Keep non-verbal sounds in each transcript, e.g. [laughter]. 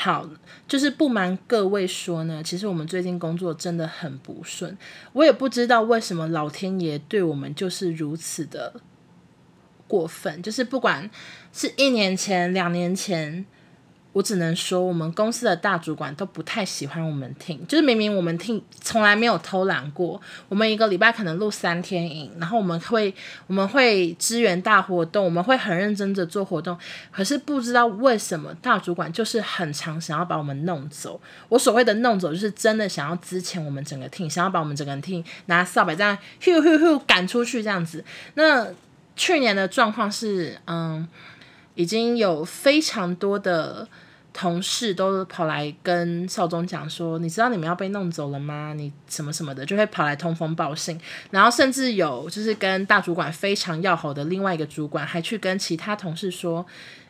好，就是不瞒各位说呢，其实我们最近工作真的很不顺，我也不知道为什么老天爷对我们就是如此的过分，就是不管是一年前、两年前。我只能说，我们公司的大主管都不太喜欢我们听就是明明我们听从来没有偷懒过，我们一个礼拜可能录三天影，然后我们会我们会支援大活动，我们会很认真的做活动，可是不知道为什么大主管就是很常想要把我们弄走。我所谓的弄走，就是真的想要支遣我们整个听想要把我们整个听拿扫把这样咻咻咻赶出去这样子。那去年的状况是，嗯，已经有非常多的。同事都跑来跟少宗讲说：“你知道你们要被弄走了吗？你什么什么的，就会跑来通风报信。然后甚至有就是跟大主管非常要好的另外一个主管，还去跟其他同事说：‘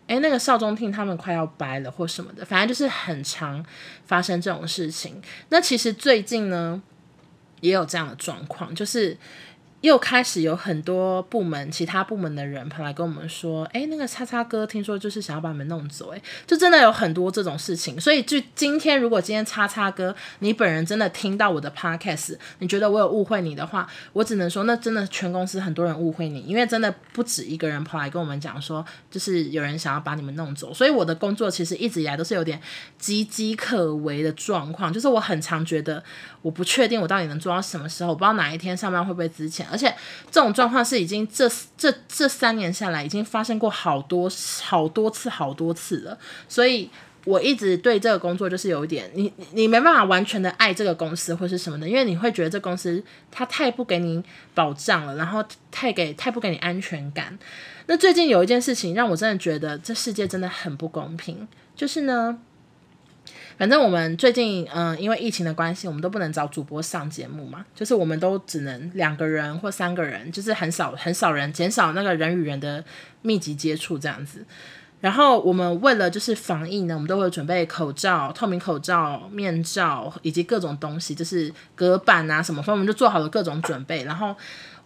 诶，那个少宗听他们快要掰了或什么的。’反正就是很常发生这种事情。那其实最近呢，也有这样的状况，就是。”又开始有很多部门、其他部门的人跑来跟我们说：“哎，那个叉叉哥听说就是想要把你们弄走。”哎，就真的有很多这种事情。所以，就今天，如果今天叉叉哥你本人真的听到我的 podcast，你觉得我有误会你的话，我只能说，那真的全公司很多人误会你，因为真的不止一个人跑来跟我们讲说，就是有人想要把你们弄走。所以，我的工作其实一直以来都是有点岌岌可危的状况，就是我很常觉得。我不确定我到底能做到什么时候，我不知道哪一天上班会不会资遣，而且这种状况是已经这这这三年下来已经发生过好多好多次好多次了，所以我一直对这个工作就是有一点，你你没办法完全的爱这个公司或是什么的，因为你会觉得这公司它太不给你保障了，然后太给太不给你安全感。那最近有一件事情让我真的觉得这世界真的很不公平，就是呢。反正我们最近，嗯、因为疫情的关系，我们都不能找主播上节目嘛，就是我们都只能两个人或三个人，就是很少很少人，减少那个人与人的密集接触这样子。然后我们为了就是防疫呢，我们都会准备口罩、透明口罩、面罩以及各种东西，就是隔板啊什么，所以我们就做好了各种准备。然后。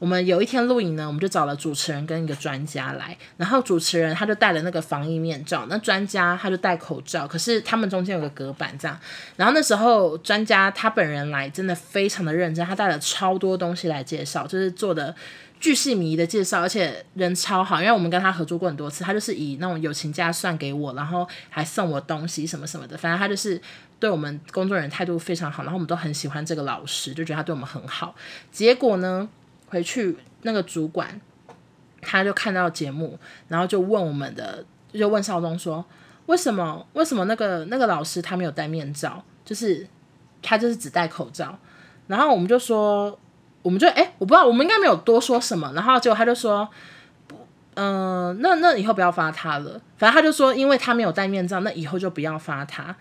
我们有一天录影呢，我们就找了主持人跟一个专家来，然后主持人他就戴了那个防疫面罩，那专家他就戴口罩，可是他们中间有个隔板这样。然后那时候专家他本人来，真的非常的认真，他带了超多东西来介绍，就是做的巨细靡遗的介绍，而且人超好，因为我们跟他合作过很多次，他就是以那种友情价算给我，然后还送我东西什么什么的，反正他就是对我们工作人员态度非常好，然后我们都很喜欢这个老师，就觉得他对我们很好。结果呢？回去那个主管，他就看到节目，然后就问我们的，就问少东说，为什么为什么那个那个老师他没有戴面罩，就是他就是只戴口罩，然后我们就说，我们就哎、我不知道，我们应该没有多说什么，然后结果他就说，嗯、那那以后不要发他了，反正他就说，因为他没有戴面罩，那以后就不要发他。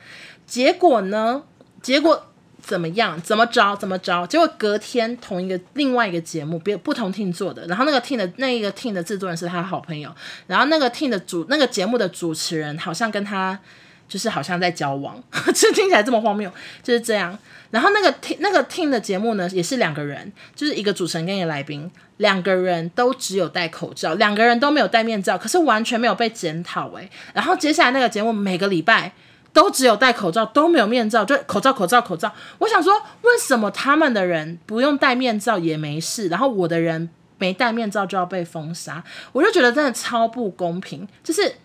结果呢？结果。怎么样？怎么着？怎么着？结果隔天同一个另外一个节目，别不同 team 做的，然后那个 team 的那一个 team 的制作人是他的好朋友，然后那个 team 的主那个节目的主持人好像跟他就是好像在交往，[laughs] 这听起来这么荒谬，就是这样。然后那个 team 那个 team 的节目呢，也是两个人，就是一个主持人跟一个来宾，两个人都只有戴口罩，两个人都没有戴面罩，可是完全没有被检讨诶。然后接下来那个节目每个礼拜。都只有戴口罩，都没有面罩，就口罩、口罩、口罩。我想说，为什么他们的人不用戴面罩也没事，然后我的人没戴面罩就要被封杀？我就觉得真的超不公平，就是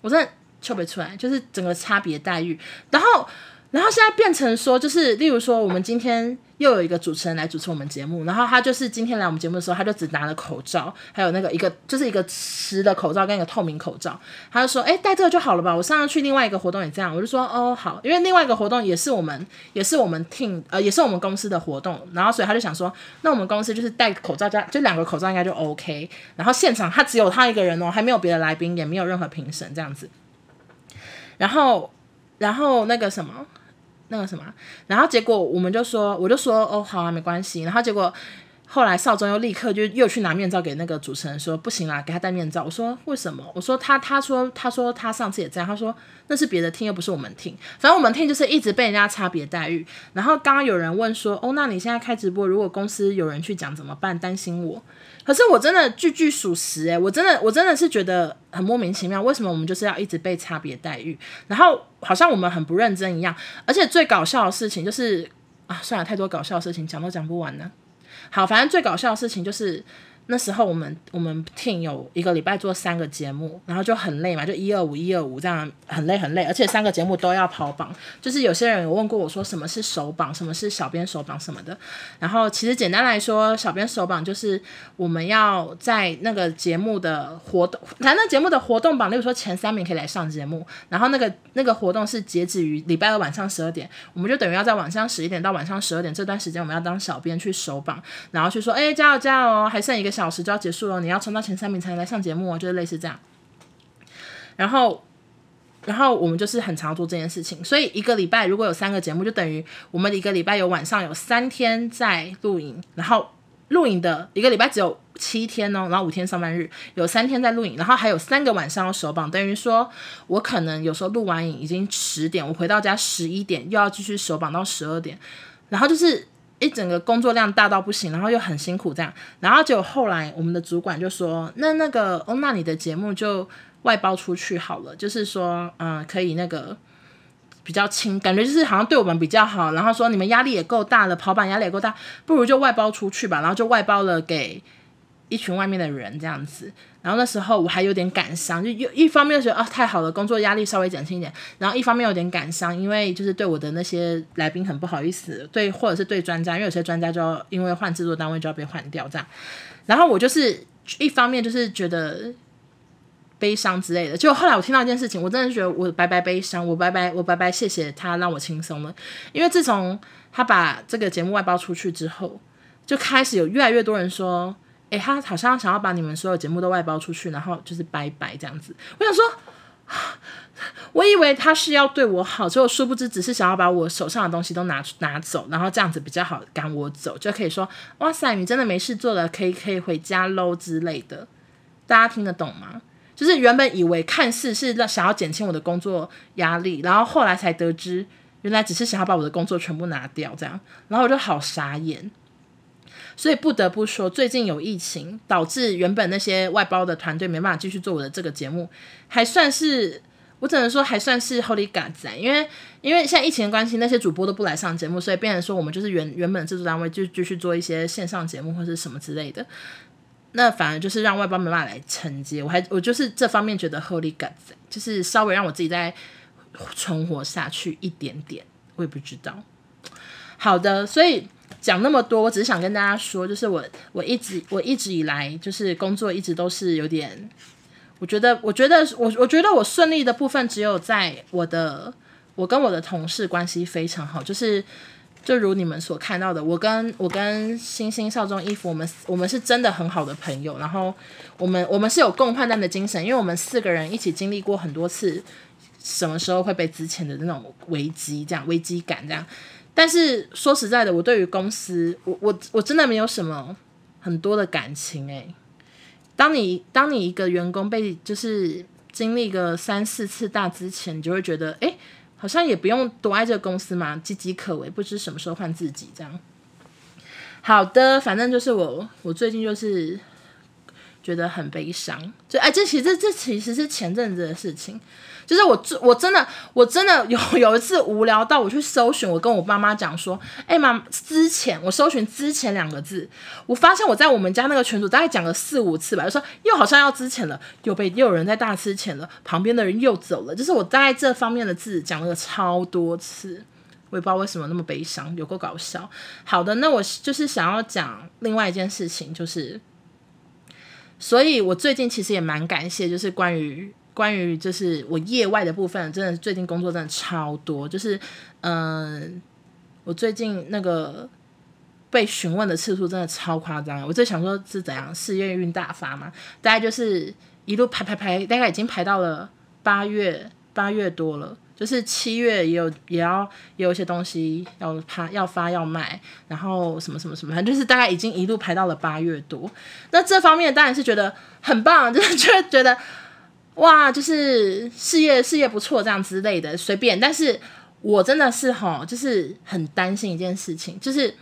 我真的说不出来，就是整个差别待遇。然后，然后现在变成说，就是例如说，我们今天。又有一个主持人来主持我们节目，然后他就是今天来我们节目的时候，他就只拿了口罩，还有那个一个就是一个湿的口罩跟一个透明口罩，他就说：“哎，戴这个就好了吧？”我上次去另外一个活动也这样，我就说：“哦，好，因为另外一个活动也是我们也是我们 team 呃也是我们公司的活动，然后所以他就想说，那我们公司就是戴口罩加就两个口罩应该就 OK。然后现场他只有他一个人哦，还没有别的来宾，也没有任何评审这样子。然后然后那个什么。”那个什么，然后结果我们就说，我就说哦好啊，没关系。然后结果后来少中又立刻就又去拿面罩给那个主持人说不行啦，给他戴面罩。我说为什么？我说他他说他说他上次也这样，他说那是别的 team 又不是我们 team。反正我们 team 就是一直被人家差别待遇。然后刚刚有人问说哦，那你现在开直播，如果公司有人去讲怎么办？担心我。可是我真的句句属实诶、我真的我真的是觉得很莫名其妙，为什么我们就是要一直被差别待遇？然后好像我们很不认真一样。而且最搞笑的事情就是啊，算了，太多搞笑的事情讲都讲不完呢。好，反正最搞笑的事情就是。那时候我们我们 team 有一个礼拜做三个节目，然后就很累嘛，就一二五一二五这样很累很累，而且三个节目都要跑榜。就是有些人有问过我说什么是首榜，什么是小编首榜什么的。然后其实简单来说，小编首榜就是我们要在那个节目的活动，反正节目的活动榜，例如说前三名可以来上节目，然后那个那个活动是截止于礼拜二晚上十二点，我们就等于要在晚上十一点到晚上十二点这段时间，我们要当小编去首榜，然后去说，哎，加油加油哦，还剩一个小。时就要结束了，你要冲到前三名才能来上节目，就是类似这样。然后，然后我们就是很常做这件事情，所以一个礼拜如果有三个节目，就等于我们一个礼拜有晚上有三天在录影，然后录影的一个礼拜只有七天哦，然后五天上班日，有三天在录影，然后还有三个晚上要首榜，等于说我可能有时候录完影已经十点，我回到家十一点又要继续首榜到十二点，然后就是。一整个工作量大到不行，然后又很辛苦这样，然后结果后来我们的主管就说：“那那个哦，那你的节目就外包出去好了，就是说，嗯，可以那个比较轻，感觉就是好像对我们比较好。然后说你们压力也够大了，跑板压力也够大，不如就外包出去吧。然后就外包了给一群外面的人这样子。”然后那时候我还有点感伤，就又一方面觉得啊太好了，工作压力稍微减轻一点，然后一方面有点感伤，因为就是对我的那些来宾很不好意思，对或者是对专家，因为有些专家就要因为换制作单位就要被换掉这样，然后我就是一方面就是觉得悲伤之类的，就后来我听到一件事情，我真的觉得我白白悲伤，我白白我白白谢谢他让我轻松了，因为自从他把这个节目外包出去之后，就开始有越来越多人说。诶，他好像想要把你们所有节目都外包出去，然后就是拜拜这样子。我想说，[sighs] 我以为他是要对我好，结果殊不知只是想要把我手上的东西都拿拿走，然后这样子比较好赶我走，就可以说哇塞，你真的没事做了，可以可以回家喽之类的。大家听得懂吗？就是原本以为看似是想要减轻我的工作压力，然后后来才得知，原来只是想要把我的工作全部拿掉这样，然后我就好傻眼。所以不得不说，最近有疫情，导致原本那些外包的团队没办法继续做我的这个节目，还算是我只能说还算是 Holy God 在，因为因为现在疫情的关系，那些主播都不来上节目，所以变成说我们就是原原本制作单位就继续做一些线上节目或是什么之类的，那反而就是让外包没办法来承接，我还我就是这方面觉得 Holy God 在，就是稍微让我自己再存活下去一点点，我也不知道。好的，所以。讲那么多，我只是想跟大家说，就是我我一直我一直以来就是工作一直都是有点，我觉得我觉得我我觉得我顺利的部分只有在我的我跟我的同事关系非常好，就是就如你们所看到的，我跟我跟星星少中衣服，我们我们是真的很好的朋友，然后我们我们是有共患难的精神，因为我们四个人一起经历过很多次什么时候会被之前的那种危机，这样危机感这样。但是说实在的，我对于公司，我我我真的没有什么很多的感情诶。当你当你一个员工被就是经历个三四次大之前，你就会觉得，诶，好像也不用多爱这个公司嘛，岌岌可危，不知什么时候换自己这样。好的，反正就是我我最近就是觉得很悲伤，就哎，这其实这其实是前阵子的事情。就是我真我真的我真的有 [laughs] 有一次无聊到我去搜寻，我跟我妈妈讲说，哎妈，之前，我搜寻之前两个字，我发现我在我们家那个群组大概讲了四五次吧，就说又好像要之前了，又被又有人在大之前了，旁边的人又走了，就是我在这方面的字讲了超多次，我也不知道为什么那么悲伤，有够搞笑。好的，那我就是想要讲另外一件事情，就是，所以我最近其实也蛮感谢，就是关于。关于就是我业外的部分，真的最近工作真的超多，就是嗯、我最近那个被询问的次数真的超夸张。我在想说是怎样，事业运大发嘛？大概就是一路排排排，大概已经排到了八月八月多了。就是七月也有也要也有一些东西要发要发要卖，然后什么什么什么，反正就是大概已经一路排到了八月多。那这方面当然是觉得很棒，就是觉得哇，就是事业事业不错这样之类的，随便。但是我真的是哈，就是很担心一件事情，就是。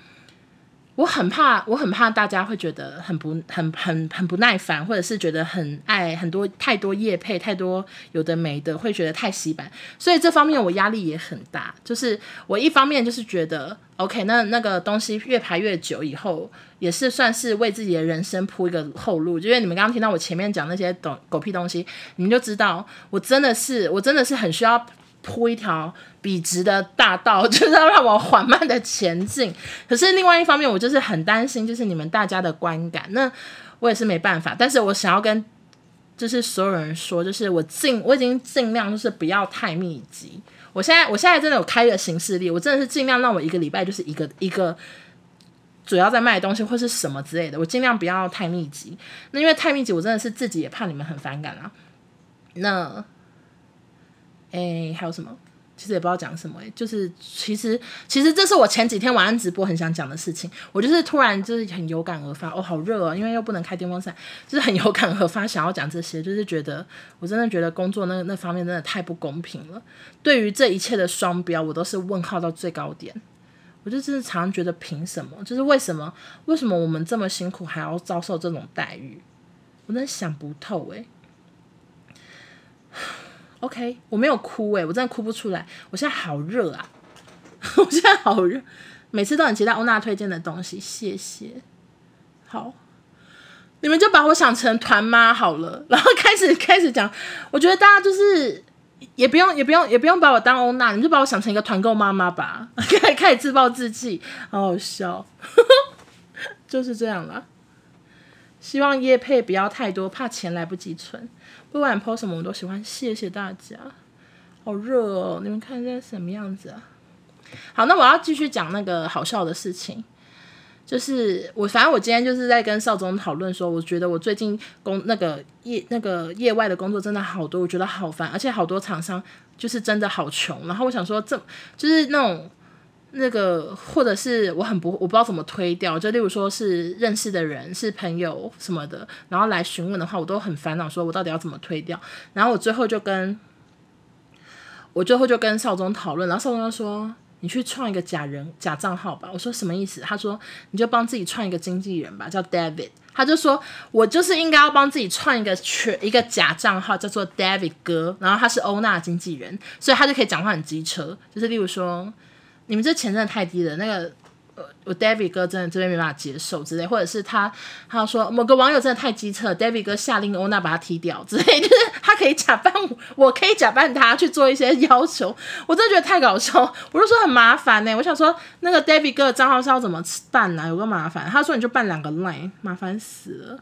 我很怕，我很怕大家会觉得很不、很、很、很不耐烦，或者是觉得很爱很多太多业配，太多有的没的，会觉得太洗版。所以这方面我压力也很大。就是我一方面就是觉得，OK，那那个东西越排越久以后，也是算是为自己的人生铺一个后路。因为你们刚刚听到我前面讲那些狗狗屁东西，你们就知道我真的是，我真的是很需要。铺一条笔直的大道，[laughs] 就是要让我缓慢的前进。可是另外一方面，我就是很担心，就是你们大家的观感。那我也是没办法，但是我想要跟就是所有人说，就是我尽我已经尽量就是不要太密集。我现在我现在真的有开一个行事历，我真的是尽量让我一个礼拜就是一个一个主要在卖东西或是什么之类的，我尽量不要太密集。那因为太密集，我真的是自己也怕你们很反感啊。那。哎、还有什么？其实也不知道讲什么、欸。就是其实其实这是我前几天晚上直播很想讲的事情。我就是突然就是很有感而发，哦，好热啊！因为又不能开电风扇，就是很有感而发，想要讲这些。就是觉得我真的觉得工作那那方面真的太不公平了。对于这一切的双标，我都是问号到最高点。我就真的常常觉得凭什么？就是为什么？为什么我们这么辛苦还要遭受这种待遇？我真的想不透、欸，OK，我没有哭诶，我真的哭不出来。我现在好热啊，[laughs] 我现在好热，每次都很期待欧娜推荐的东西，谢谢。好，你们就把我想成团妈好了，[laughs] 然后开始开始讲。我觉得大家就是也不用也不用也不用把我当欧娜，你就把我想成一个团购妈妈吧。[laughs] 开开始自暴自弃，好好笑，就是这样啦。希望叶配不要太多，怕钱来不及存。不管 po 什么我都喜欢，谢谢大家。好热哦，你们看这是什么样子啊？好，那我要继续讲那个好笑的事情，就是我反正我今天就是在跟邵总讨论说，我觉得我最近工那个业那个业外的工作真的好多，我觉得好烦，而且好多厂商就是真的好穷。然后我想说，这就是那种。那个，或者是我很不，我不知道怎么推掉。就例如说是认识的人，是朋友什么的，然后来询问的话，我都很烦恼，说我到底要怎么推掉。然后我最后就跟，我最后就跟少宗讨论，然后少宗就说：“你去创一个假人假账号吧。”我说：“什么意思？”他说：“你就帮自己创一个经纪人吧，叫 David。”他就说：“我就是应该要帮自己创一个全一个假账号，叫做 David 哥。然后他是欧娜经纪人，所以他就可以讲话很机车，就是例如说。”你们这钱真的太低了，那个我 David 哥真的这边没办法接受之类，或者是他他说某个网友真的太机车，David 哥下令欧娜把他踢掉之类，就是他可以假扮我，我可以假扮他去做一些要求，我真的觉得太搞笑，我就说很麻烦呢、我想说那个 David 哥的账号是要怎么办呢、有个麻烦，他说你就办两个 line，麻烦死了。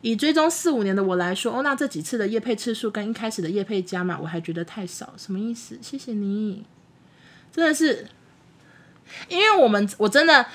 以追踪四五年的我来说，欧娜这几次的夜配次数跟一开始的夜配加码，我还觉得太少，什么意思？谢谢你。真的是，因为我们我真的，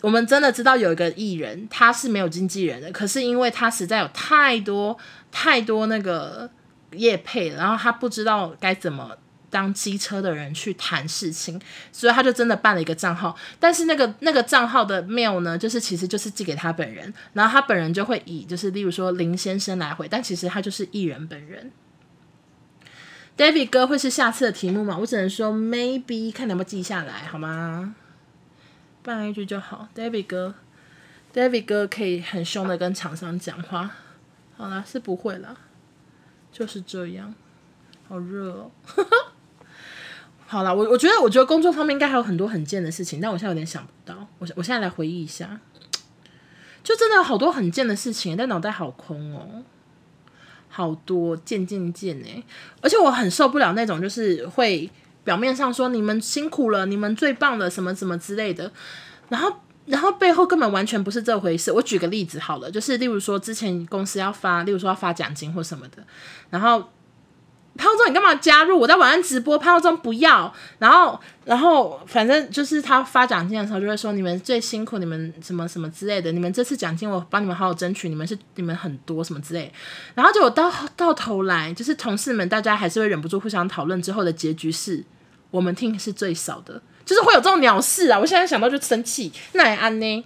我们真的知道有一个艺人，他是没有经纪人的，可是因为他实在有太多太多那个业配，然后他不知道该怎么当机车的人去谈事情，所以他就真的办了一个账号。但是那个那个账号的 mail 呢，就是其实就是寄给他本人，然后他本人就会以就是例如说林先生来回，但其实他就是艺人本人。David 哥会是下次的题目吗？我只能说 maybe，看能不能记下来，好吗？办一句就好。David 哥，David 哥可以很凶的跟厂商讲话。好了，是不会了，就是这样。好热哦。[laughs] 好了，我我觉得我觉得工作方面应该还有很多很贱的事情，但我现在有点想不到。我我现在来回忆一下，就真的有好多很贱的事情，但脑袋好空哦。好多渐渐渐哎，而且我很受不了那种，就是会表面上说你们辛苦了，你们最棒了，什么什么之类的，然后然后背后根本完全不是这回事。我举个例子好了，就是例如说之前公司要发，例如说要发奖金或什么的，然后潘宥忠，你干嘛加入？我在晚上直播，潘宥忠不要。然后，然后反正就是他发奖金的时候就会说，你们最辛苦，你们什么什么之类的，你们这次奖金我帮你们好好争取，你们是你们很多什么之类。然后就到到头来，就是同事们大家还是会忍不住互相讨论，之后的结局是我们听是最少的，就是会有这种鸟事啊！我现在想到就生气，那也安呢？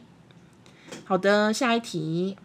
好的，下一题。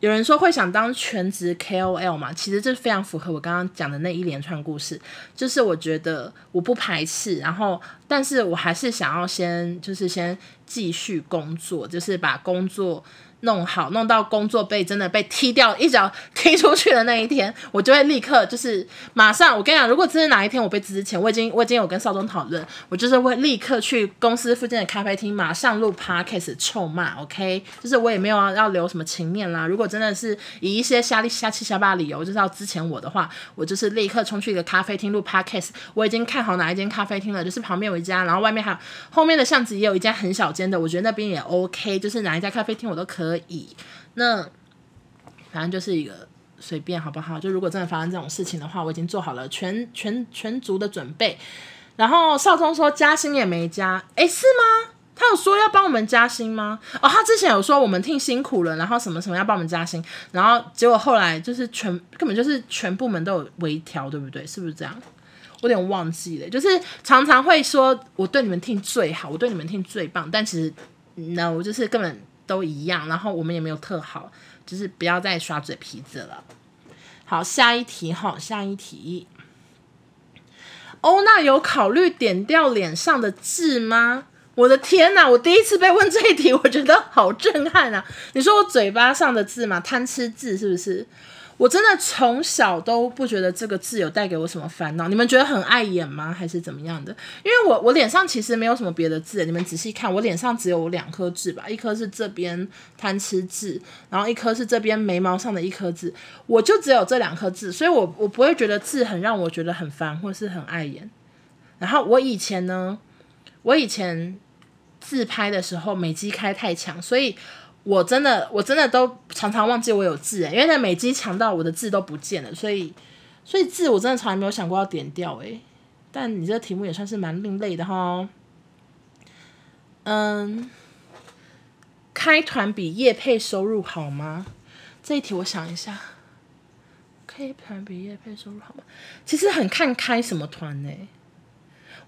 有人说会想当全职 KOL 嘛？其实这非常符合我刚刚讲的那一连串故事。就是我觉得我不排斥，然后但是我还是想要先就是先继续工作，就是把工作。弄好，弄到工作被真的被踢掉，一脚踢出去的那一天，我就会立刻就是马上。我跟你讲，如果真的哪一天我被之前，我已经我已经有跟少宗讨论，我就是会立刻去公司附近的咖啡厅，马上录 podcast 臭骂，OK？就是我也没有要留什么情面啦。如果真的是以一些瞎里瞎七瞎八理由就是要之前我的话，我就是立刻冲去一个咖啡厅录 podcast。我已经看好哪一间咖啡厅了，就是旁边有一家，然后外面还有后面的巷子也有一家很小间的，我觉得那边也 OK，就是哪一家咖啡厅我都可。可以，那反正就是一个随便，好不好？就如果真的发生这种事情的话，我已经做好了全全全足的准备。然后少宗说加薪也没加，诶，是吗？他有说要帮我们加薪吗？哦，他之前有说我们挺辛苦了，然后什么什么要帮我们加薪，然后结果后来就是全根本就是全部门都有微调，对不对？是不是这样？我有点忘记了，就是常常会说我对你们听最好，我对你们听最棒，但其实 no，就是根本。都一样，然后我们也没有特好，就是不要再耍嘴皮子了。好，下一题哈，下一题。欧娜有考虑点掉脸上的痣吗？我的天哪，我第一次被问这一题，我觉得好震撼啊！你说我嘴巴上的痣吗？贪吃痣是不是？我真的从小都不觉得这个痣有带给我什么烦恼，你们觉得很碍眼吗？还是怎么样的？因为我我脸上其实没有什么别的痣，你们仔细看，我脸上只有两颗痣吧，一颗是这边贪吃痣，然后一颗是这边眉毛上的一颗痣，我就只有这两颗痣，所以我我不会觉得痣很让我觉得很烦或是很碍眼。然后我以前呢，我以前自拍的时候美肌开太强，所以。我真的，我真的都常常忘记我有痣诶，因为那美肌强到我的字都不见了，所以，所以字我真的从来没有想过要点掉诶。但你这个题目也算是蛮另类的哈。嗯，开团比业配收入好吗？这一题我想一下，开团比业配收入好吗？其实很看开什么团呢？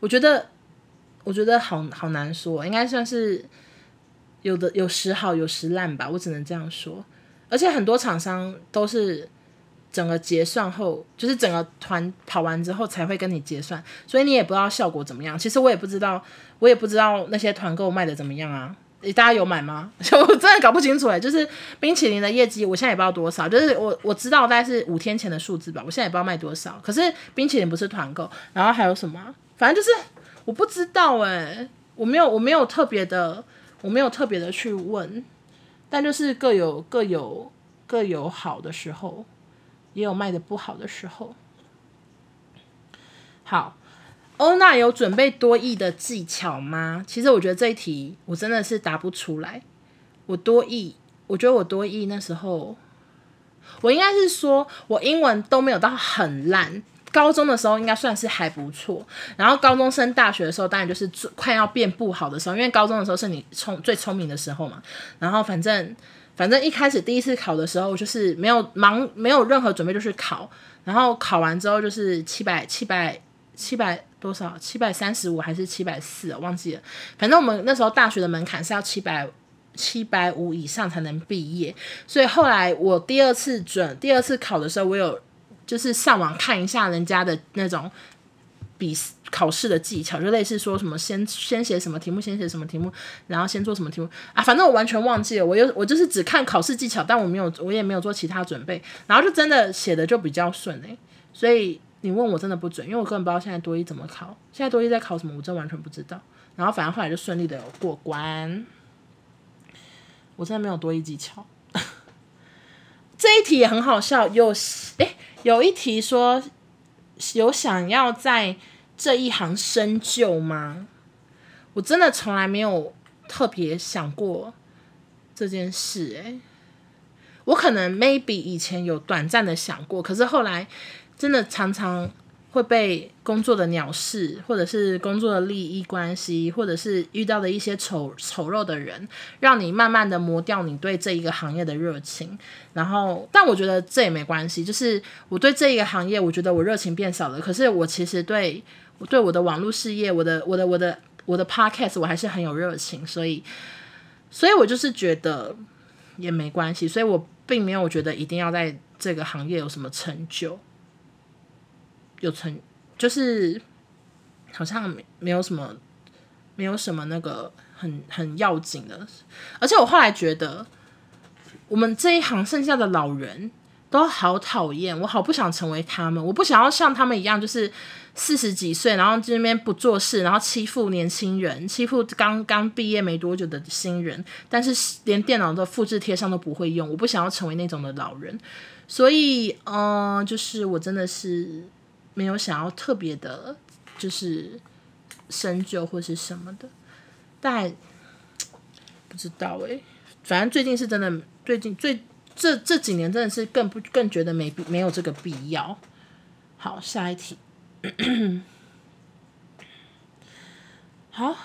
我觉得，我觉得好好难说，应该算是。有的有时好有时烂吧，我只能这样说。而且很多厂商都是整个结算后，就是整个团跑完之后才会跟你结算，所以你也不知道效果怎么样。其实我也不知道，我也不知道那些团购卖的怎么样啊？大家有买吗？[laughs] 我真的搞不清楚哎。就是冰淇淋的业绩，我现在也不知道多少。就是我我知道大概是五天前的数字吧，我现在也不知道卖多少。可是冰淇淋不是团购，然后还有什么？反正就是我不知道哎，我没有我没有特别的。我没有特别的去问，但就是各有各有各有好的时候，也有卖的不好的时候。好，欧娜有准备多益的技巧吗？其实我觉得这一题我真的是答不出来。我多益，我觉得我多益那时候，我应该是说我英文都没有到很烂。高中的时候应该算是还不错，然后高中升大学的时候，当然就是最快要变不好的时候，因为高中的时候是你聪最聪明的时候嘛。然后反正反正一开始第一次考的时候，就是没有忙，没有任何准备就去考，然后考完之后就是七百七百七百多少，七百三十五还是七百四，忘记了。反正我们那时候大学的门槛是要七百七百五以上才能毕业，所以后来我第二次准第二次考的时候，我有。就是上网看一下人家的那种笔考试的技巧，就类似说什么先先写什么题目，先写什么题目，然后先做什么题目啊，反正我完全忘记了。我又我就是只看考试技巧，但我没有我也没有做其他准备，然后就真的写的就比较顺欸。所以你问我真的不准，因为我根本不知道现在多一怎么考，现在多一在考什么，我真完全不知道。然后反正后来就顺利的过关，我真的没有多一技巧。这一题也很好笑，有诶。有一题说，有想要在这一行深究吗？我真的从来没有特别想过这件事，诶，我可能 maybe 以前有短暂的想过，可是后来真的常常。会被工作的鸟事，或者是工作的利益关系，或者是遇到的一些丑丑陋的人，让你慢慢的磨掉你对这一个行业的热情。然后，但我觉得这也没关系，就是我对这一个行业，我觉得我热情变少了。可是我其实对我对我的网络事业，我的我的我的我的 podcast，我还是很有热情。所以，所以我就是觉得也没关系。所以我并没有觉得一定要在这个行业有什么成就。有成就是好像没没有什么没有什么那个很很要紧的，而且我后来觉得我们这一行剩下的老人都好讨厌，我好不想成为他们，我不想要像他们一样，就是四十几岁，然后这边不做事，然后欺负年轻人，欺负刚刚毕业没多久的新人，但是连电脑的复制贴上都不会用，我不想要成为那种的老人，所以嗯、就是我真的是。没有想要特别的，就是深究或是什么的，但 [tsk] 不知道诶、反正最近是真的，最近最这这几年真的是更不更觉得没必没有这个必要。好，下一题。好，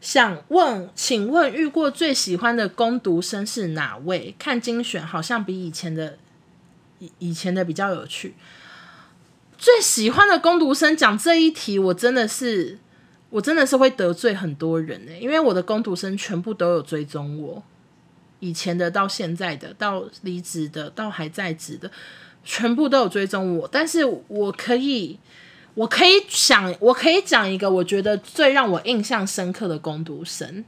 想问，请问遇过最喜欢的攻读生是哪位？看精选好像比以前的以以前的比较有趣。最喜欢的工读生讲这一题，我真的是，我真的是会得罪很多人呢、因为我的工读生全部都有追踪我，以前的到现在的，到离职的，到还在职的，全部都有追踪我。但是我可以，我可以想，我可以讲一个我觉得最让我印象深刻的工读生。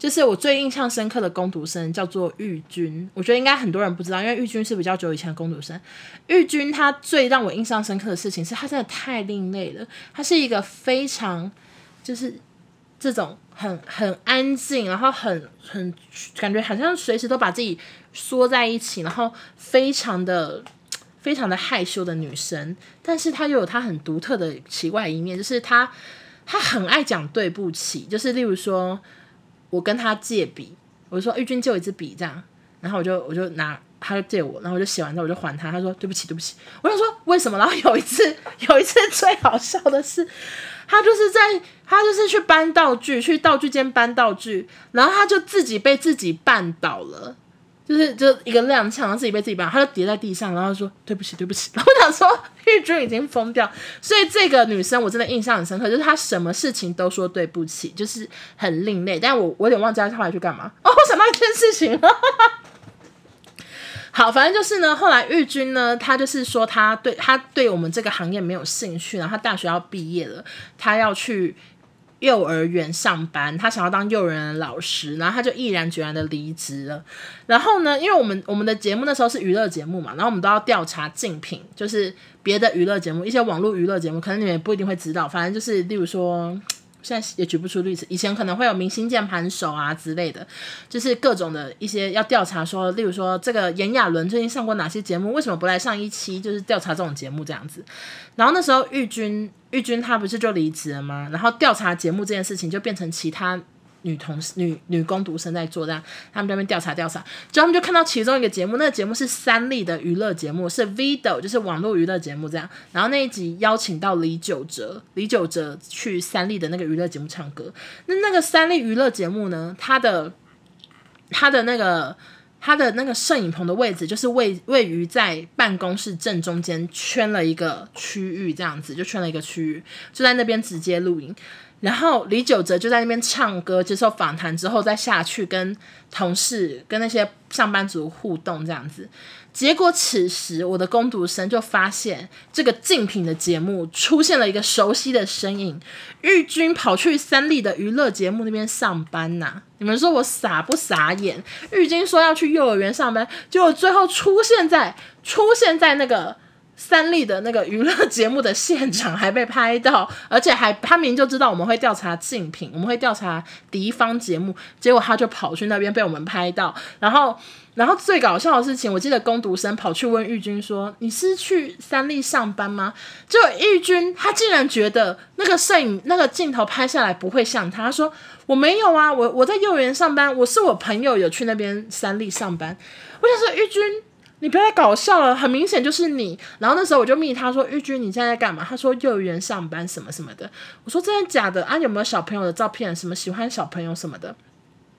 就是我最印象深刻的工读生叫做玉君，我觉得应该很多人不知道，因为玉君是比较久以前的工读生。玉君他最让我印象深刻的事情是他真的太另类了，他是一个非常就是这种很很安静，然后很很感觉好像随时都把自己缩在一起，然后非常的非常的害羞的女生，但是她又有她很独特的奇怪一面，就是她她很爱讲对不起，就是例如说。我跟他借笔，我就说玉君借我一支笔这样，然后我就我就拿，他就借我，然后我就写完之后我就还他，他说对不起对不起，我就说为什么？然后有一次 [laughs] 有一次最好笑的是，他就是在他就是去搬道具，去道具间搬道具，然后他就自己被自己绊倒了。就是就一个踉跄，然后自己被自己绊，他就跌在地上，然后说对不起，对不起。[laughs] 然后我想说玉君已经疯掉，所以这个女生我真的印象很深刻，就是她什么事情都说对不起，就是很另类。但我我有点忘记她后来去干嘛。哦，我想到一件事情了。[laughs] 好，反正就是呢，后来玉君呢，她就是说她对她对我们这个行业没有兴趣，然后她大学要毕业了，她要去。幼儿园上班，他想要当幼儿园的老师，然后他就毅然决然的离职了。然后呢，因为我们我们的节目那时候是娱乐节目嘛，然后我们都要调查竞品，就是别的娱乐节目，一些网络娱乐节目，可能你们也不一定会知道。反正就是，例如说。现在也举不出例子，以前可能会有明星键盘手啊之类的，就是各种的一些要调查说，例如说这个炎亚纶最近上过哪些节目，为什么不来上一期？就是调查这种节目这样子。然后那时候玉君，玉君他不是就离职了吗？然后调查节目这件事情就变成其他。女同事、女女工读生在做这样，他们在那边调查调查，之后他们就看到其中一个节目，那个节目是三立的娱乐节目，是 Video，就是网络娱乐节目这样。然后那一集邀请到李玖哲，李玖哲去三立的那个娱乐节目唱歌。那那个三立娱乐节目呢，它的它的那个它的那个摄影棚的位置，就是位位于在办公室正中间，圈了一个区域，这样子就圈了一个区域，就在那边直接录影。然后李玖哲就在那边唱歌，接受访谈之后再下去跟同事、跟那些上班族互动这样子。结果此时我的工读生就发现这个竞品的节目出现了一个熟悉的身影，玉君跑去三立的娱乐节目那边上班呐、你们说我傻不傻眼？玉君说要去幼儿园上班，结果最后出现在出现在那个三立的那个娱乐节目的现场还被拍到，而且还他明就知道我们会调查竞品，我们会调查敌方节目，结果他就跑去那边被我们拍到，然后。然后最搞笑的事情，我记得工读生跑去问玉君说：“你是去三立上班吗？”结果玉君他竟然觉得那个摄影那个镜头拍下来不会像他，他说：“我没有啊，我我在幼儿园上班，我是我朋友有去那边三立上班。”我想说玉君，你不要再搞笑了，很明显就是你。然后那时候我就密他说：“玉君，你现在在干嘛？”他说：“幼儿园上班什么什么的。”我说：“真的假的啊？有没有小朋友的照片？什么喜欢小朋友什么的？”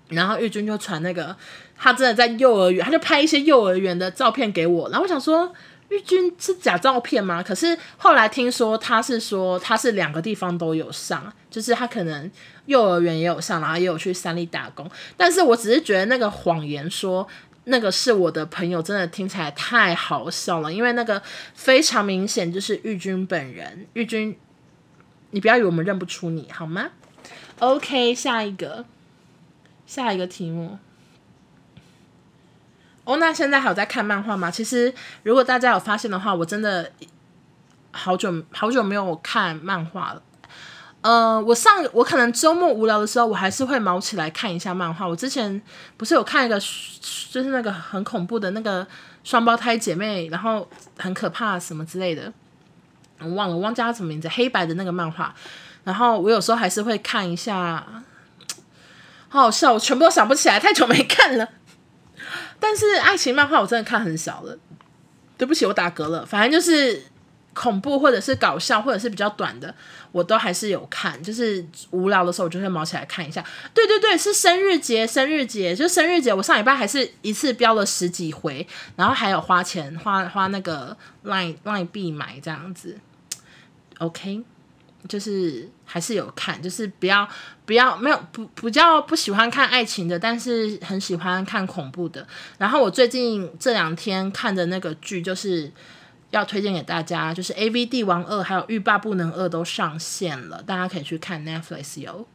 然后玉君就传那个，他真的在幼儿园，他就拍一些幼儿园的照片给我。然后我想说，玉君是假照片吗？可是后来听说他是说他是两个地方都有上，就是他可能幼儿园也有上，然后也有去三立打工。但是我只是觉得那个谎言说那个是我的朋友，真的听起来太好笑了，因为那个非常明显就是玉君本人。玉君，你不要以为我们认不出你好吗？OK，下一个。下一个题目，哦，那现在还有在看漫画吗？其实，如果大家有发现的话，我真的好久好久没有看漫画了。呃，我上我可能周末无聊的时候，我还是会毛起来看一下漫画。我之前不是有看一个，就是那个很恐怖的那个双胞胎姐妹，然后很可怕什么之类的，我忘了，我忘记叫什么名字，黑白的那个漫画。然后我有时候还是会看一下。好好笑，我全部都想不起来，太久没看了。但是爱情漫画我真的看很少了，对不起，我打嗝了。反正就是恐怖或者是搞笑或者是比较短的，我都还是有看。就是无聊的时候，我就会毛起来看一下。对对对，是生日节，生日节就生日节。我上礼拜还是一次标了十几回，然后还有花钱花花那个 line line 币买这样子。OK。就是还是有看，就是不要不要没有不比较不喜欢看爱情的，但是很喜欢看恐怖的。然后我最近这两天看的那个剧，就是要推荐给大家，就是《AV 帝王二》还有《欲罢不能二》都上线了，大家可以去看 Netflix 有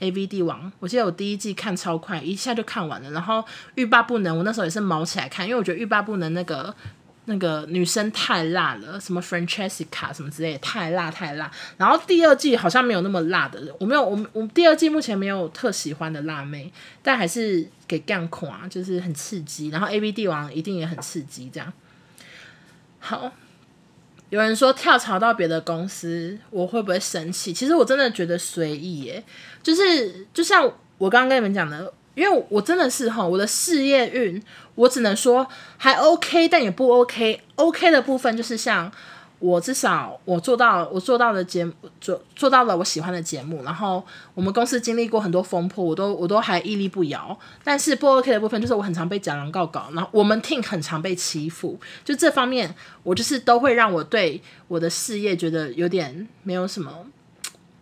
《AV 帝王》。我记得我第一季看超快，一下就看完了。然后《欲罢不能》，我那时候也是卯起来看，因为我觉得《欲罢不能》那个。那个女生太辣了，什么 Francesca 什么之类的，太辣太辣。然后第二季好像没有那么辣的，我没有，我我第二季目前没有特喜欢的辣妹，但还是给干垮，就是很刺激。然后 AV 帝王一定也很刺激，这样。好，有人说跳槽到别的公司，我会不会生气？其实我真的觉得随意耶，就是就像我刚刚跟你们讲的。因为我真的是哈，我的事业运，我只能说还 OK，但也不 OK。OK 的部分就是像我至少我做到，我做到的节目做做到了我喜欢的节目，然后我们公司经历过很多风波，我都我都还屹立不摇。但是不 OK 的部分就是我很常被假狼告告，然后我们 team 很常被欺负，就这方面我就是都会让我对我的事业觉得有点没有什么。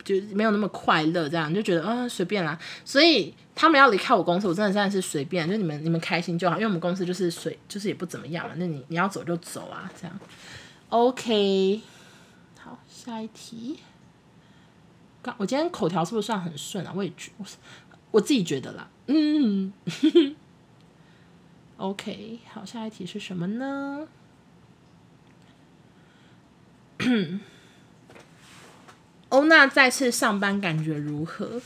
就没有那么快乐，这样就觉得啊随便啦。所以他们要离开我公司，我真的真的是随便，就你们你们开心就好。因为我们公司就是随就是也不怎么样嘛。那你你要走就走啊，这样。OK，好，下一题。刚我今天口条是不是算很顺啊？我也觉我我自己觉得啦。嗯。[laughs] OK，好，下一题是什么呢？[clears throat] 欧娜再次上班感觉如何？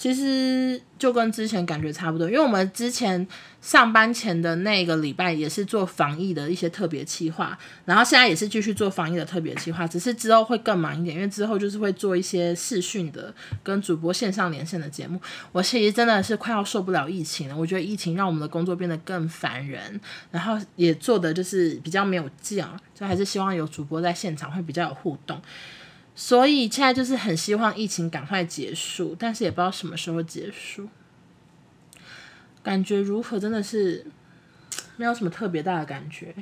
其实就跟之前感觉差不多，因为我们之前上班前的那个礼拜也是做防疫的一些特别企划，然后现在也是继续做防疫的特别企划，只是之后会更忙一点，因为之后就是会做一些视讯的跟主播线上连线的节目。我其实真的是快要受不了疫情了，我觉得疫情让我们的工作变得更烦人，然后也做的就是比较没有劲，就还是希望有主播在现场会比较有互动。所以现在就是很希望疫情赶快结束，但是也不知道什么时候结束。感觉如何？真的是 [tsk] 没有什么特别大的感觉，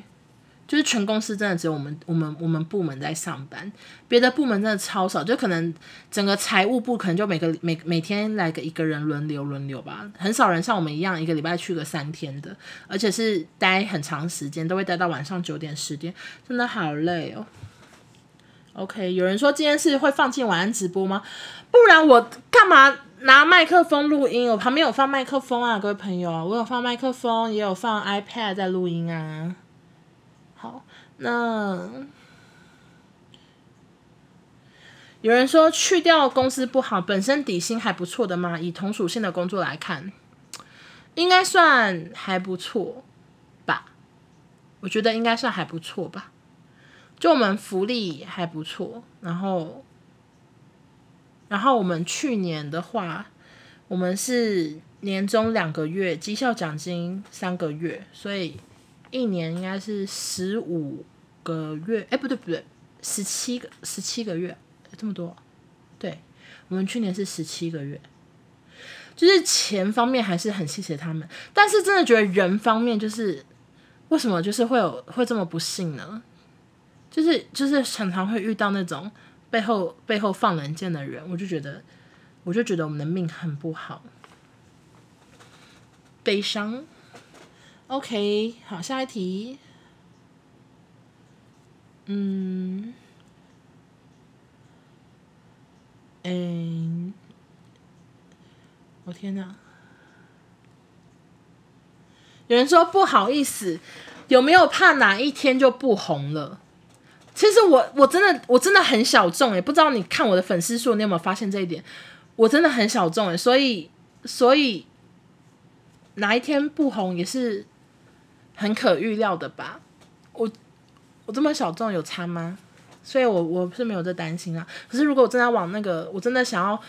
就是全公司真的只有我们、我们、我们部门在上班，别的部门真的超少。就可能整个财务部可能就每个每每天来个一个人轮流轮流吧，很少人像我们一样一个礼拜去个三天的，而且是待很长时间，都会待到晚上九点十点，真的好累哦。OK，有人说今天是会放进晚安直播吗？不然我干嘛拿麦克风录音？我旁边有放麦克风啊，各位朋友，我有放麦克风，也有放 iPad 在录音啊。好那有人说去掉公司不好，本身底薪还不错的吗？以同属性的工作来看，应该算还不错吧？我觉得应该算还不错吧。就我们福利还不错，然后，然后我们去年的话，我们是年终两个月，绩效奖金三个月，所以一年应该是十五个月。哎，不对不对，十七个十七个月，这么多。对，我们去年是十七个月，就是钱方面还是很谢谢他们，但是真的觉得人方面就是为什么就是会有会这么不幸呢？就是就是常常会遇到那种背后背后放冷箭的人，我就觉得我就觉得我们的命很不好，悲伤。OK，好，下一题。嗯，嗯，我天哪！有人说不好意思，有没有怕哪一天就不红了？其实我我真的我真的很小众诶，不知道你看我的粉丝数，你有没有发现这一点？我真的很小众诶，所以所以哪一天不红也是很可预料的吧？我我这么小众有差吗？所以我我是没有这担心啊。可是如果我真的要往那个，我真的想要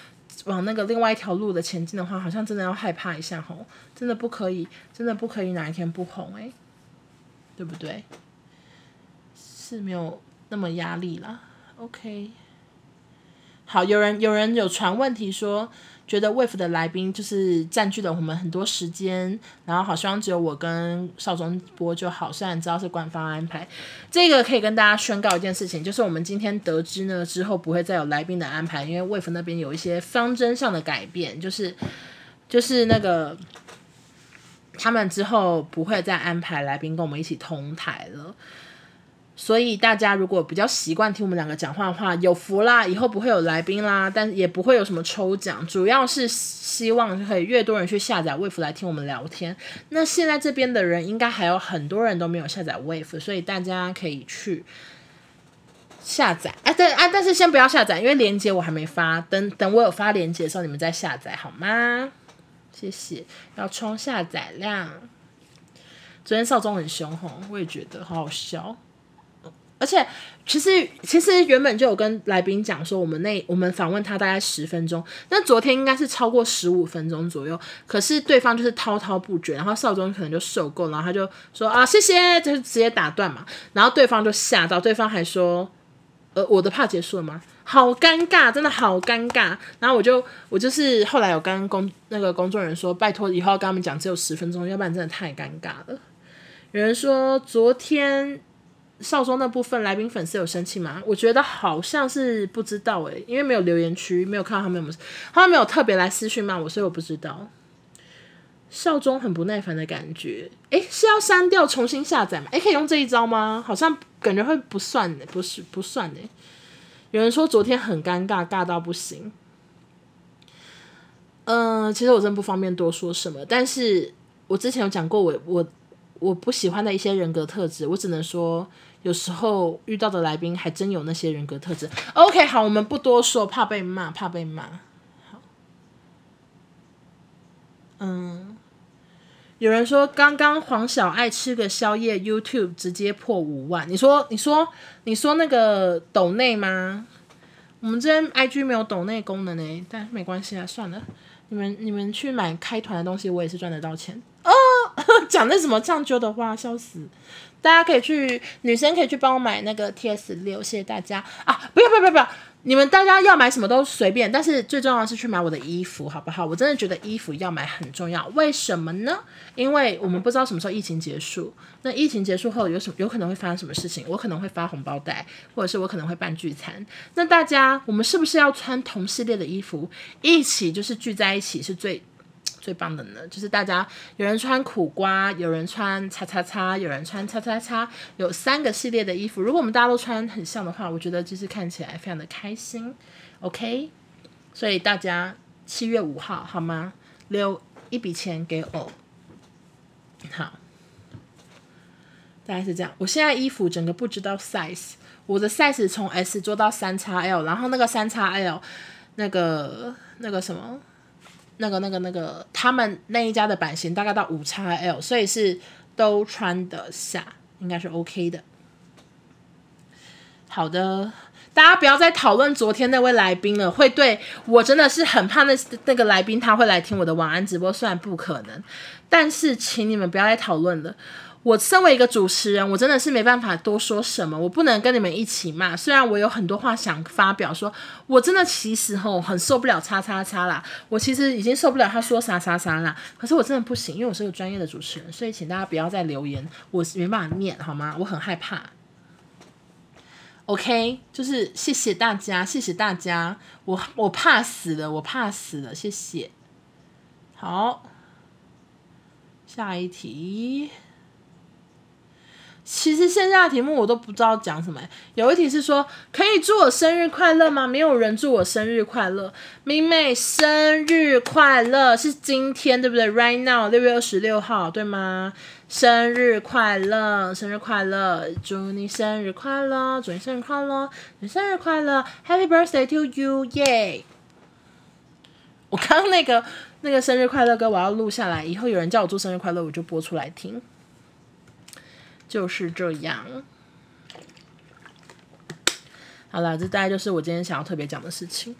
往那个另外一条路的前进的话，好像真的要害怕一下吼，真的不可以，真的不可以哪一天不红诶，对不对？是没有。那么压力啦，OK。好，有人有人有传问题说，觉得 Wave 的来宾就是占据了我们很多时间，然后好希望只有我跟邵宗波就好。虽然知道是官方安排，这个可以跟大家宣告一件事情，就是我们今天得知呢之后不会再有来宾的安排，因为 Wave 那边有一些方针上的改变，就是就是那个他们之后不会再安排来宾跟我们一起同台了。所以大家如果比较习惯听我们两个讲话的话，有福啦，以后不会有来宾啦，但也不会有什么抽奖，主要是希望可以越多人去下载 Wave 来听我们聊天。那现在这边的人应该还有很多人都没有下载 Wave，所以大家可以去下载。哎，对啊，但是先不要下载，因为链接我还没发，等等我有发链接的时候你们再下载好吗？谢谢，要冲下载量。昨天少中很凶吼，我也觉得好好笑。而且，其实其实原本就有跟来宾讲说，我们那我们访问他大概十分钟，那昨天应该是超过十五分钟左右。可是对方就是滔滔不绝，然后少中可能就受够，然后他就说啊谢谢，就是直接打断嘛。然后对方就吓到，对方还说，呃，我的怕结束了吗？好尴尬，真的好尴尬。然后我就我就是后来有跟工那个工作人员说，拜托以后要跟他们讲只有十分钟，要不然真的太尴尬了。有人说昨天。少中那部分来宾粉丝有生气吗？我觉得好像是不知道诶、因为没有留言区，没有看到他们有没有，他们没有特别来私讯骂我，所以我不知道。少中很不耐烦的感觉，诶、是要删掉重新下载吗？诶、可以用这一招吗？好像感觉会不算的，不是不算的。有人说昨天很尴尬，尬到不行。嗯、其实我真不方便多说什么，但是我之前有讲过，我我我不喜欢的一些人格特质，我只能说。有时候遇到的来宾还真有那些人格特质。OK，好，我们不多说，怕被骂，怕被骂。好，嗯，有人说刚刚黄小爱吃个宵夜，YouTube 直接破五万。你说，你说，你说那个抖内吗？我们这边 IG 没有抖内功能呢，但没关系啊，算了，你们你们去买开团的东西，我也是赚得到钱哦。[laughs] 讲那什么酱揪的话，笑死。大家可以去，女生可以去帮我买那个 TS 六，谢谢大家啊！不要不要不要不要，你们大家要买什么都随便，但是最重要的是去买我的衣服，好不好？我真的觉得衣服要买很重要，为什么呢？因为我们不知道什么时候疫情结束，那疫情结束后有什么有可能会发生什么事情？我可能会发红包袋，或者是我可能会办聚餐，那大家我们是不是要穿同系列的衣服，一起就是聚在一起是最。最棒的呢，就是大家有人穿苦瓜，有人穿叉叉叉，有人穿叉叉叉，有三个系列的衣服。如果我们大家都穿很像的话，我觉得就是看起来非常的开心。OK，所以大家七月五号好吗？留一笔钱给我。好，大概是这样。我现在衣服整个不知道 size，我的 size 从 S 做到三 XL，然后那个三 XL 那个那个什么，那个那个那个他们那一家的版型大概到五叉 L，所以是都穿得下，应该是 OK 的。好的，大家不要再讨论昨天那位来宾了，会对我真的是很怕那那个来宾他会来听我的晚安直播，虽然不可能，但是请你们不要再讨论了。我身为一个主持人，我真的是没办法多说什么，我不能跟你们一起骂。虽然我有很多话想发表说，我真的其实吼很受不了叉叉叉啦，我其实已经受不了他说啥啥啥啦，可是我真的不行，因为我是个专业的主持人，所以请大家不要再留言，我没办法念好吗？我很害怕。OK，就是谢谢大家，谢谢大家，我我怕死了，我怕死了，谢谢。好，下一题。其实线下的题目我都不知道讲什么。有一题是说，可以祝我生日快乐吗？没有人祝我生日快乐。明媚生日快乐是今天对不对？Right now，六月二十六号对吗？生日快乐，生日快乐，祝你生日快乐，祝你生日快乐，祝你生日快乐，Happy birthday to you，耶！我刚刚那个那个生日快乐歌我要录下来，以后有人叫我祝生日快乐，我就播出来听。就是这样。好了，这大概就是我今天想要特别讲的事情。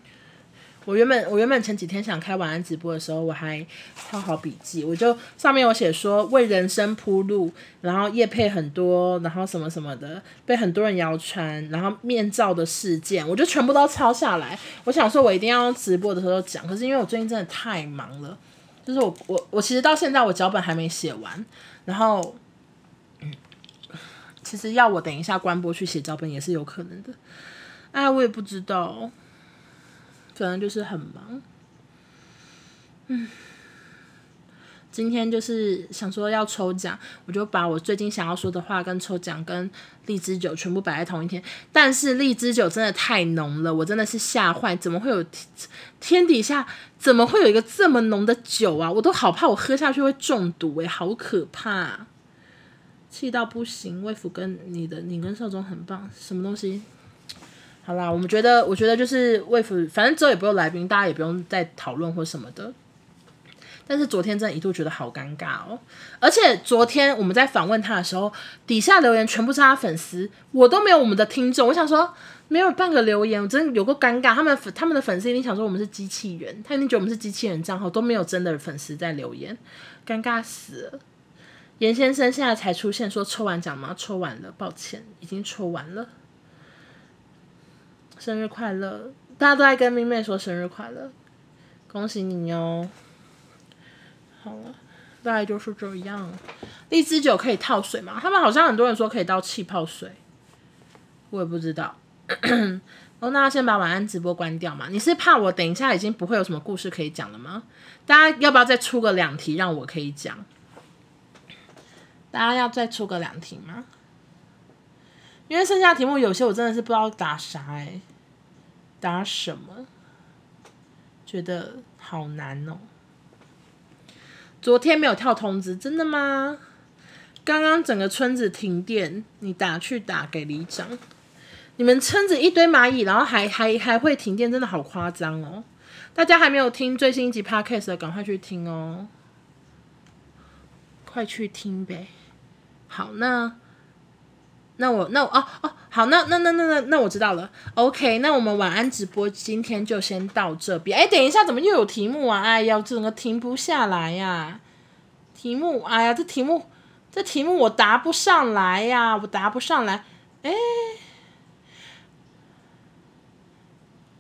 我原本我原本前几天想开晚安直播的时候，我还抄好笔记，我就上面有写说为人生铺路，然后叶配很多，然后什么什么的，被很多人谣传，然后面罩的事件，我就全部都抄下来。我想说，我一定要用直播的时候讲，可是因为我最近真的太忙了，就是我我我其实到现在我脚本还没写完，然后。其实要我等一下关播去写脚本也是有可能的，哎，我也不知道，可能就是很忙。嗯，今天就是想说要抽奖，我就把我最近想要说的话跟抽奖跟荔枝酒全部摆在同一天。但是荔枝酒真的太浓了，我真的是吓坏，怎么会有天底下怎么会有一个这么浓的酒啊？我都好怕我喝下去会中毒诶、好可怕。气到不行，魏福跟你的你跟少宗很棒，什么东西？好啦，我们觉得，我觉得就是魏福，反正之后也不用来宾，大家也不用再讨论或什么的。但是昨天真的一度觉得好尴尬哦，而且昨天我们在访问他的时候，底下留言全部是他粉丝，我都没有我们的听众。我想说，没有半个留言，我真的有个尴尬。他们他们的粉丝一定想说我们是机器人，他一定觉得我们是机器人账号，都没有真的粉丝在留言，尴尬死了。严先生现在才出现，说抽完奖吗？抽完了，抱歉，已经抽完了。生日快乐！大家都在跟明妹说生日快乐，恭喜你哟。好了，大概就是这样。荔枝酒可以套水吗？他们好像很多人说可以倒气泡水，我也不知道。[clears throat] 哦，那先把晚安直播关掉嘛？你是怕我等一下已经不会有什么故事可以讲了吗？大家要不要再出个两题让我可以讲？大家要再出个两题吗？因为剩下题目有些我真的是不知道打啥哎、欸，打什么？觉得好难哦。昨天没有跳通知，真的吗？刚刚整个村子停电，你打去打给里长，你们村子一堆蚂蚁，然后还还还会停电，真的好夸张哦。大家还没有听最新一集 Podcast 的，赶快去听哦，快去听呗。好，那那我那我哦哦，好，那那那那那那我知道了。OK，那我们晚安直播今天就先到这边。哎，等一下，怎么又有题目啊？哎呀，整个停不下来呀、题目，哎呀，这题目这题目我答不上来呀、我答不上来。哎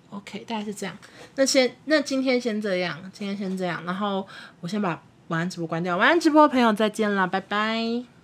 ，OK，大概是这样。那先那今天先这样，今天先这样，然后我先把晚安直播关掉。晚安直播朋友再见啦，拜拜。